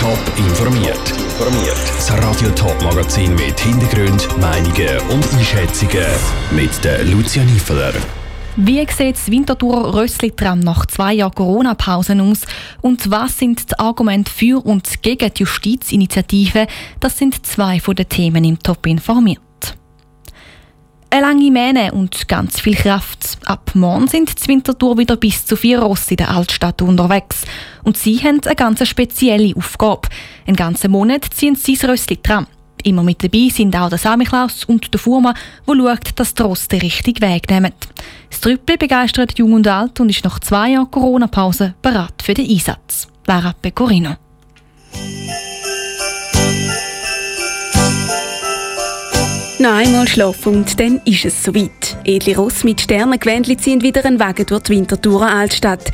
Top informiert. Informiert. Das Radio Top Magazin mit Hintergrund, Meinungen und Einschätzungen mit der Lucia Niefeler. Wie sieht das Winterthur Rössli-Tram nach zwei Jahren Corona-Pause aus? Und was sind die Argumente für und gegen die Justizinitiative? Das sind zwei von den Themen im Top informiert. Eine lange Mähne und ganz viel Kraft. Ab morgen sind die Winterthur wieder bis zu vier Ross in der Altstadt unterwegs. Und sie haben eine ganz spezielle Aufgabe. Einen ganzen Monat ziehen sie das Rössli tram. Immer mit dabei sind auch der Samichlaus und der Fuhrmann, der schaut, dass die Ross den richtigen Weg nehmen. Das Trüppel begeistert Jung und Alt und ist nach zwei Jahren Corona-Pause bereit für den Einsatz. Lara Pecorino. Noch einmal schlafen und dann ist es soweit. Edle Ross mit Sternengewändli ziehen wieder einen Wagen durch die Winterthurer Altstadt.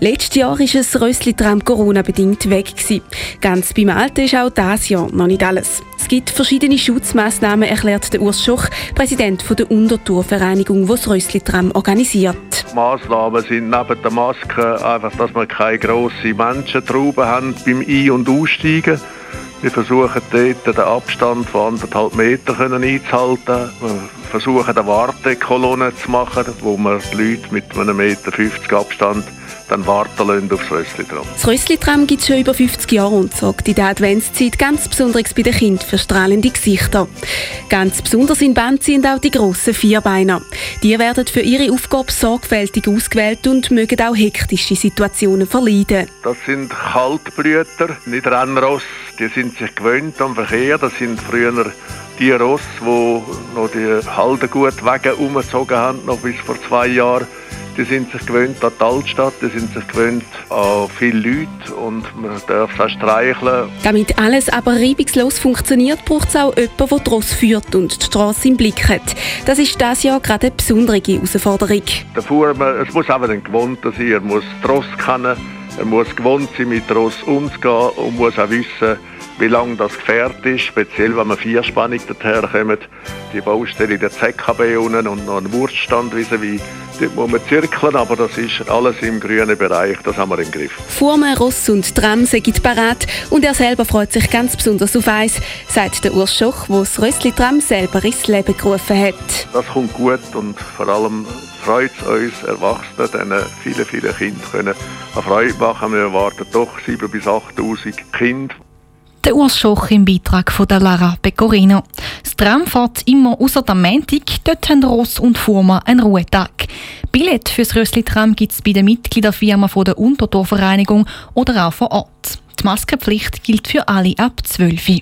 Letztes Jahr war es Rössli-Tram Corona-bedingt weg. Gewesen. Ganz beim Alten ist auch dieses Jahr noch nicht alles. Es gibt verschiedene Schutzmaßnahmen, erklärt der Urs Schoch, Präsident der Untertourvereinigung, die das Rössli-Tram organisiert. Die Massnahmen sind neben der Maske einfach, dass wir keine grossen Menschentrauben haben beim Ein- und Aussteigen. Wir versuchen dort den Abstand von anderthalb Meter einzuhalten. Wir versuchen eine Wartekolonne zu machen, wo wir die Leute mit einem Meter 50 Abstand dann warten lassen aufs Rössli-Tram. Das Rössli-Tram gibt es schon über 50 Jahre und sorgt in der Adventszeit ganz besonders bei den Kindern für strahlende Gesichter. Ganz besonders in Band sind auch die grossen Vierbeiner. Die werden für ihre Aufgabe sorgfältig ausgewählt und mögen auch hektische Situationen verleiden. Das sind Kaltbrüter, nicht Rennross. Die sind sich gewöhnt am Verkehr. Das sind früher die Ross, die noch die Haldegut-Wege umgezogen haben, noch bis vor zwei Jahren. Die sind sich gewöhnt an die Altstadt, die sind sich gewöhnt an viele Leute und man darf sie auch streicheln. Damit alles aber reibungslos funktioniert, braucht es auch jemanden, der die Ross führt und die Straße im Blick hat. Das ist dieses Jahr gerade eine besondere Herausforderung. Der Fuhrmann, es muss einfach ein Gewohnter sein, er muss die Ross kennen, er muss gewohnt sein, mit der Ross umzugehen und muss auch wissen, wie lange das Gefährt ist, speziell wenn man vierspannig daherkommt. Die Baustelle der ZKB unten und noch ein Wurststand vis-à-vis. Dort muss man zirkeln, aber das ist alles im grünen Bereich, das haben wir im Griff. Fuhrmann, Ross und Tram sind parat und er selber freut sich ganz besonders auf eins, sagt der Urs Schoch, der das Rössli-Tram selber ins Leben gerufen hat. Das kommt gut und vor allem freut es uns Erwachsenen, diesen vielen, vielen Kindern können eine Freude machen. Wir erwarten doch 7.000 bis 8'000 Kinder. Der Urs Schoch im Beitrag von der Lara Pecorino. Das Tram fährt immer außer der Montag. Dort haben Ross und Fuhrmann einen Ruhetag. Billett für das Rössli-Tram gibt es bei der Mitgliederfirma von der Untertorvereinigung oder auch vor Ort. Die Maskenpflicht gilt für alle ab 12 Uhr.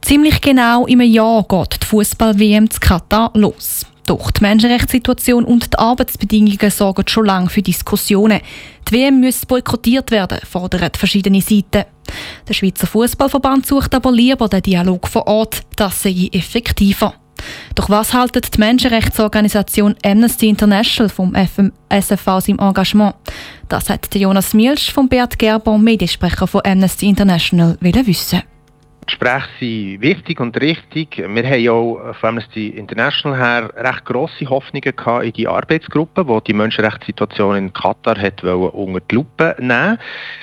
Ziemlich genau im Jahr geht die Fußball-WM zu Katar los. Doch die Menschenrechtssituation und die Arbeitsbedingungen sorgen schon lange für Diskussionen. Die WM müsse boykottiert werden, fordern verschiedene Seiten. Der Schweizer Fußballverband sucht aber lieber den Dialog vor Ort. Das sei effektiver. Doch was haltet die Menschenrechtsorganisation Amnesty International vom FM SFV aus im Engagement? Das hat Jonas Mielsch vom Bert Gerber, Mediensprecher von Amnesty International, wissen. Gespräche sind wichtig und richtig. Wir haben auch von Amnesty International her recht grosse Hoffnungen gehabt in die Arbeitsgruppe, die die Menschenrechtssituation in Katar hat unter die Lupe nehmen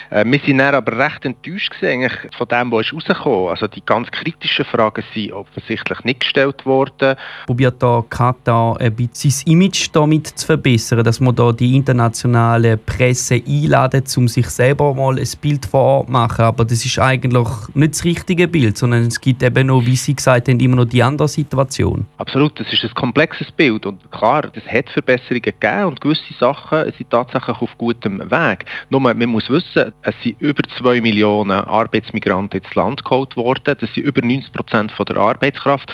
äh, Wir dann aber recht enttäuscht von dem, was rausgekommen Also die ganz kritischen Fragen sind offensichtlich nicht gestellt worden. Probiert da Katar ein bisschen sein Image damit zu verbessern, dass man da die internationale Presse einladet, um sich selber mal ein Bild vor. Aber das ist eigentlich nicht das richtige Bild, sondern es gibt eben noch, wie Sie gesagt haben, immer noch die andere Situation. Absolut, das ist ein komplexes Bild und klar, es hat Verbesserungen gegeben und gewisse Sachen sind tatsächlich auf gutem Weg. Nur man muss wissen, es sind über 2 Millionen Arbeitsmigranten ins Land geholt worden, das sind über 90 Prozent der Arbeitskraft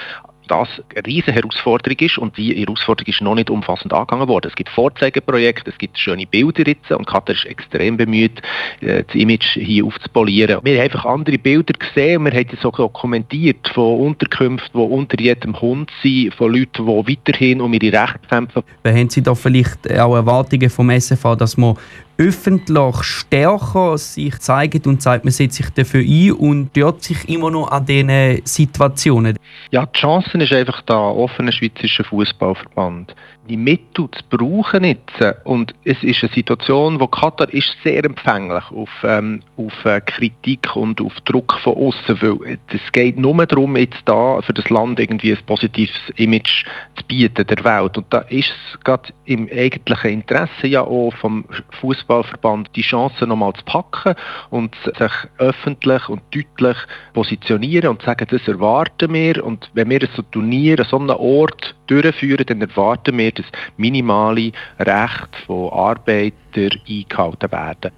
das eine riesige Herausforderung ist und die Herausforderung ist noch nicht umfassend angegangen worden. Es gibt Vorzeigeprojekte, es gibt schöne Bilder jetzt und Katar ist extrem bemüht, äh, das Image hier aufzupolieren. Wir haben einfach andere Bilder gesehen, wir haben das auch dokumentiert von Unterkünften, die unter jedem Hund sind, von Leuten, die weiterhin um ihre Rechte kämpfen. Haben Sie da vielleicht auch Erwartungen vom SFA, dass man öffentlich stärker sich zeigt und sagt, man setzt sich dafür ein und dort sich immer noch an diesen Situationen? Ja, die Chance ist einfach da, offener Schweizerischer Fußballverband. Die Mittel zu brauchen jetzt. Und es ist eine Situation, wo Katar ist sehr empfänglich auf, ähm, auf äh, Kritik und auf Druck von außen, weil es geht nur darum, jetzt da für das Land irgendwie ein positives Image zu bieten der Welt. Und da ist es gerade im eigentlichen Interesse ja auch vom Fußballverband die Chance nochmal zu packen und sich öffentlich und deutlich positionieren und sagen, das erwarten wir und wenn wir so Turnier an so einem Ort durchführen, dann erwarten wir, dass minimale Rechte von Arbeitern eingehalten werden.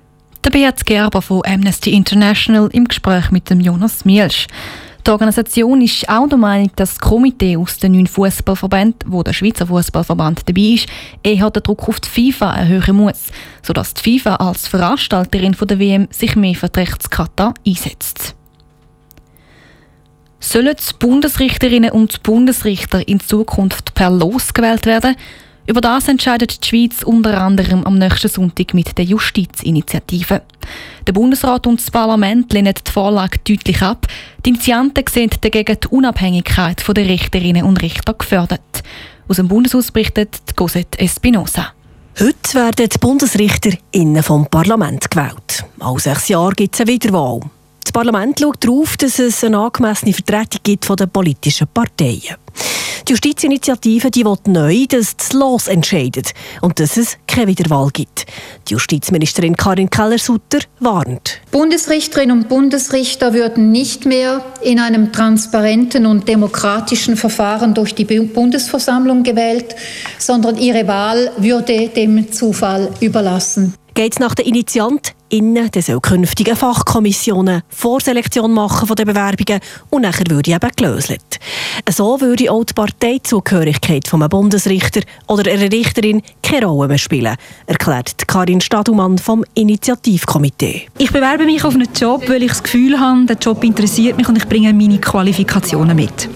Der Beat Gerber von Amnesty International im Gespräch mit dem Jonas Mielsch. Die Organisation ist auch der Meinung, dass das Komitee aus den neun Fußballverbänden, wo der Schweizer Fußballverband dabei ist, eher den Druck auf die FIFA erhöhen muss, sodass die FIFA als Veranstalterin der WM sich mehr für die Rechtskata einsetzt. Sollen die Bundesrichterinnen und Bundesrichter in Zukunft per Los gewählt werden? Über das entscheidet die Schweiz unter anderem am nächsten Sonntag mit der Justizinitiative. Der Bundesrat und das Parlament lehnen die Vorlage deutlich ab. Die Initianten sehen dagegen die Unabhängigkeit der Richterinnen und Richter gefördert. Aus dem Bundeshaus berichtet Cosette Espinosa. Heute werden die Bundesrichter innen vom Parlament gewählt. Alle sechs Jahre gibt es eine Wiederwahl. Das Parlament schaut darauf, dass es eine angemessene Vertretung gibt von den politischen Parteien. Die Justizinitiative die will neu, dass das Los entscheidet und dass es keine Wiederwahl gibt. Die Justizministerin Karin Keller-Sutter warnt. Bundesrichterinnen und Bundesrichter würden nicht mehr in einem transparenten und demokratischen Verfahren durch die Bundesversammlung gewählt, sondern ihre Wahl würde dem Zufall überlassen. Geht nach der Initiant innen, dann soll künftige Fachkommissionen Vorselektion machen von den Bewerbungen und nachher würde eben gelöselt. So würde auch die Parteizugehörigkeit von einem Bundesrichter oder einer Richterin keine Rolle mehr spielen, erklärt Karin Stadumann vom Initiativkomitee. Ich bewerbe mich auf einen Job, weil ich das Gefühl habe, der Job interessiert mich und ich bringe meine Qualifikationen mit.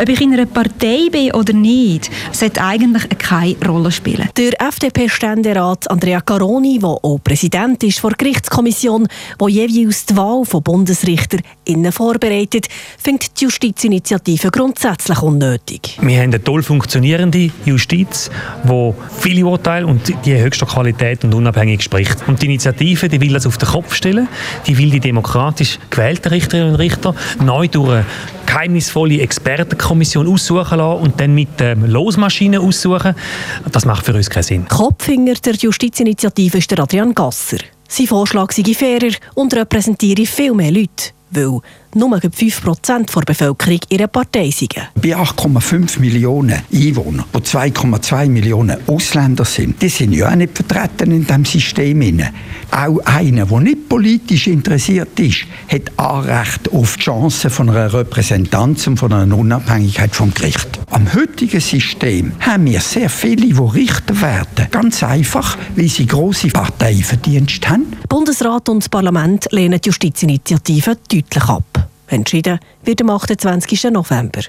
Ob ich in einer Partei bin oder nicht, sollte eigentlich keine Rolle spielen. Der FDP-Ständerat Andrea Caroni, der auch Präsident ist vor Gerichtskommission, die jeweils die Wahl von BundesrichterInnen vorbereitet, findet die Justizinitiative grundsätzlich unnötig. Wir haben eine toll funktionierende Justiz, die viele Urteile und die höchste Qualität und unabhängig spricht. Und die Initiative die will das auf den Kopf stellen, die will die demokratisch gewählten Richterinnen und Richter neu durch eine geheimnisvolle Expertenkommission aussuchen lassen und dann mit ähm, Losmaschinen aussuchen. Das macht für uns keinen Sinn. Kopfhinger der Justizinitiative ist der Adrian Gasser. Sein Vorschlag sei fairer und repräsentiere viel mehr Leute, weil nur 5% der Bevölkerung ihre Partei sind. Bei 8,5 Millionen Einwohnern, wo 2,2 Millionen Ausländer sind, die sind ja auch nicht vertreten in diesem System. Auch einer, der nicht politisch interessiert ist, hat Anrecht auf die Chance von einer Repräsentanz und von einer Unabhängigkeit vom Gericht. Am heutigen System haben wir sehr viele, die Richter werden. Ganz einfach, weil sie grosse Parteiverdienste haben. Bundesrat und Parlament lehnen die Justizinitiative deutlich ab. Entschieden wird am 28. November.